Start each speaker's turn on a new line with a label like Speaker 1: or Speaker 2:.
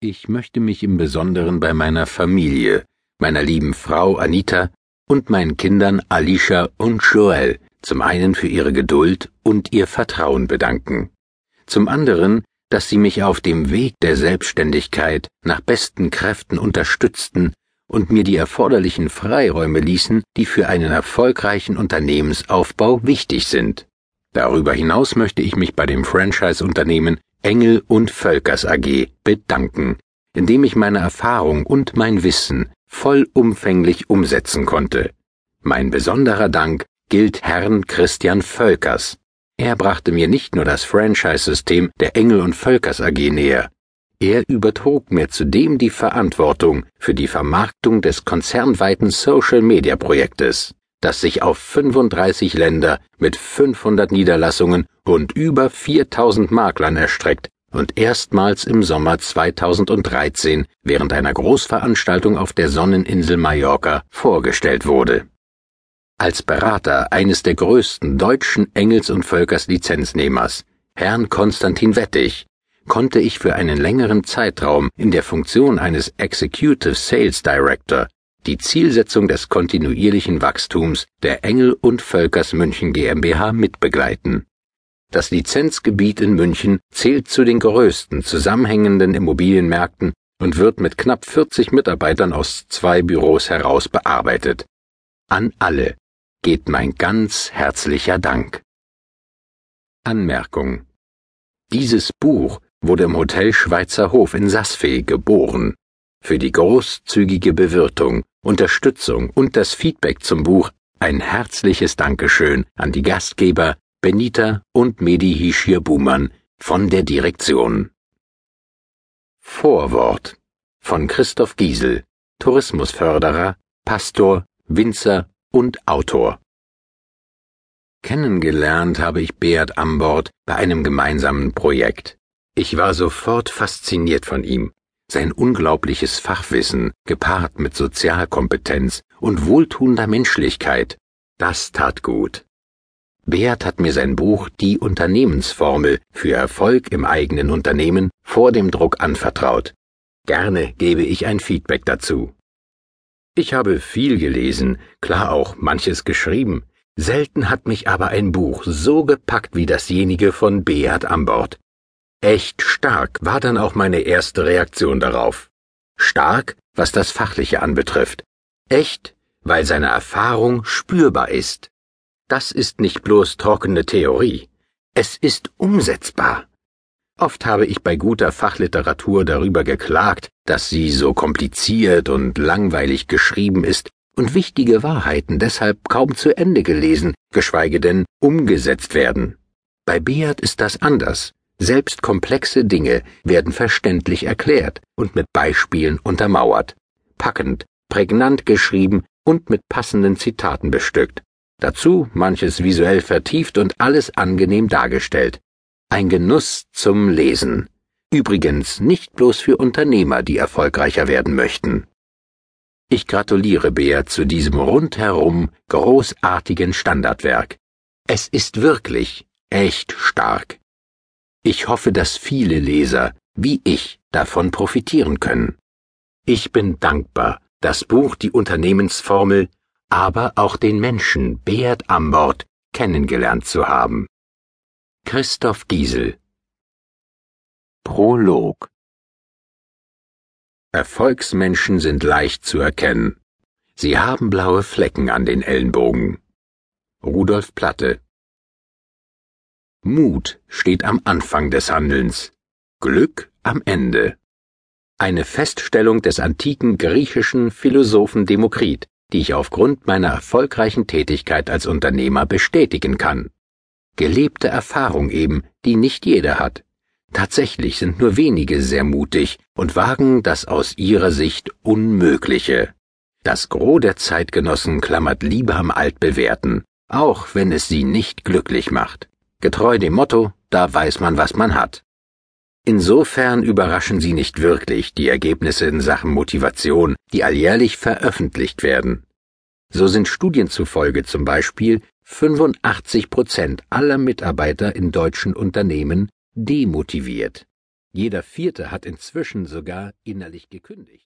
Speaker 1: Ich möchte mich im Besonderen bei meiner Familie, meiner lieben Frau Anita und meinen Kindern Alicia und Joel zum einen für ihre Geduld und ihr Vertrauen bedanken, zum anderen, dass sie mich auf dem Weg der Selbstständigkeit nach besten Kräften unterstützten und mir die erforderlichen Freiräume ließen, die für einen erfolgreichen Unternehmensaufbau wichtig sind. Darüber hinaus möchte ich mich bei dem Franchise-Unternehmen Engel und Völkers AG bedanken, indem ich meine Erfahrung und mein Wissen vollumfänglich umsetzen konnte. Mein besonderer Dank gilt Herrn Christian Völkers. Er brachte mir nicht nur das Franchise-System der Engel und Völkers AG näher, er übertrug mir zudem die Verantwortung für die Vermarktung des konzernweiten Social-Media-Projektes das sich auf 35 Länder mit 500 Niederlassungen und über 4000 Maklern erstreckt und erstmals im Sommer 2013 während einer Großveranstaltung auf der Sonneninsel Mallorca vorgestellt wurde. Als Berater eines der größten deutschen Engels- und Völkers-Lizenznehmers, Herrn Konstantin Wettig, konnte ich für einen längeren Zeitraum in der Funktion eines Executive Sales Director die Zielsetzung des kontinuierlichen Wachstums der Engel und Völkers München GmbH mitbegleiten. Das Lizenzgebiet in München zählt zu den größten zusammenhängenden Immobilienmärkten und wird mit knapp 40 Mitarbeitern aus zwei Büros heraus bearbeitet. An alle geht mein ganz herzlicher Dank. Anmerkung Dieses Buch wurde im Hotel Schweizer Hof in Sassfee geboren. Für die großzügige Bewirtung Unterstützung und das Feedback zum Buch ein herzliches Dankeschön an die Gastgeber Benita und Medi Hishir Buhmann von der Direktion. Vorwort von Christoph Giesel, Tourismusförderer, Pastor, Winzer und Autor. Kennengelernt habe ich Beat Ambord bei einem gemeinsamen Projekt. Ich war sofort fasziniert von ihm sein unglaubliches Fachwissen, gepaart mit Sozialkompetenz und wohltuender Menschlichkeit, das tat gut. Beat hat mir sein Buch Die Unternehmensformel für Erfolg im eigenen Unternehmen vor dem Druck anvertraut. Gerne gebe ich ein Feedback dazu. Ich habe viel gelesen, klar auch manches geschrieben. Selten hat mich aber ein Buch so gepackt wie dasjenige von Beat Ambord. Echt stark war dann auch meine erste Reaktion darauf. Stark, was das Fachliche anbetrifft. Echt, weil seine Erfahrung spürbar ist. Das ist nicht bloß trockene Theorie. Es ist umsetzbar. Oft habe ich bei guter Fachliteratur darüber geklagt, dass sie so kompliziert und langweilig geschrieben ist und wichtige Wahrheiten deshalb kaum zu Ende gelesen, geschweige denn umgesetzt werden. Bei Beat ist das anders. Selbst komplexe Dinge werden verständlich erklärt und mit Beispielen untermauert, packend, prägnant geschrieben und mit passenden Zitaten bestückt. Dazu manches visuell vertieft und alles angenehm dargestellt. Ein Genuss zum Lesen. Übrigens nicht bloß für Unternehmer, die erfolgreicher werden möchten. Ich gratuliere Bea zu diesem rundherum großartigen Standardwerk. Es ist wirklich echt stark. Ich hoffe, dass viele Leser, wie ich, davon profitieren können. Ich bin dankbar, das Buch Die Unternehmensformel, aber auch den Menschen Beat Ambord kennengelernt zu haben. Christoph Giesel Prolog Erfolgsmenschen sind leicht zu erkennen. Sie haben blaue Flecken an den Ellenbogen. Rudolf Platte Mut steht am Anfang des Handelns, Glück am Ende. Eine Feststellung des antiken griechischen Philosophen Demokrit, die ich aufgrund meiner erfolgreichen Tätigkeit als Unternehmer bestätigen kann. Gelebte Erfahrung eben, die nicht jeder hat. Tatsächlich sind nur wenige sehr mutig und wagen das aus ihrer Sicht Unmögliche. Das Gros der Zeitgenossen klammert lieber am Altbewährten, auch wenn es sie nicht glücklich macht. Getreu dem Motto, da weiß man, was man hat. Insofern überraschen sie nicht wirklich die Ergebnisse in Sachen Motivation, die alljährlich veröffentlicht werden. So sind Studien zufolge zum Beispiel 85 Prozent aller Mitarbeiter in deutschen Unternehmen demotiviert. Jeder Vierte hat inzwischen sogar innerlich gekündigt.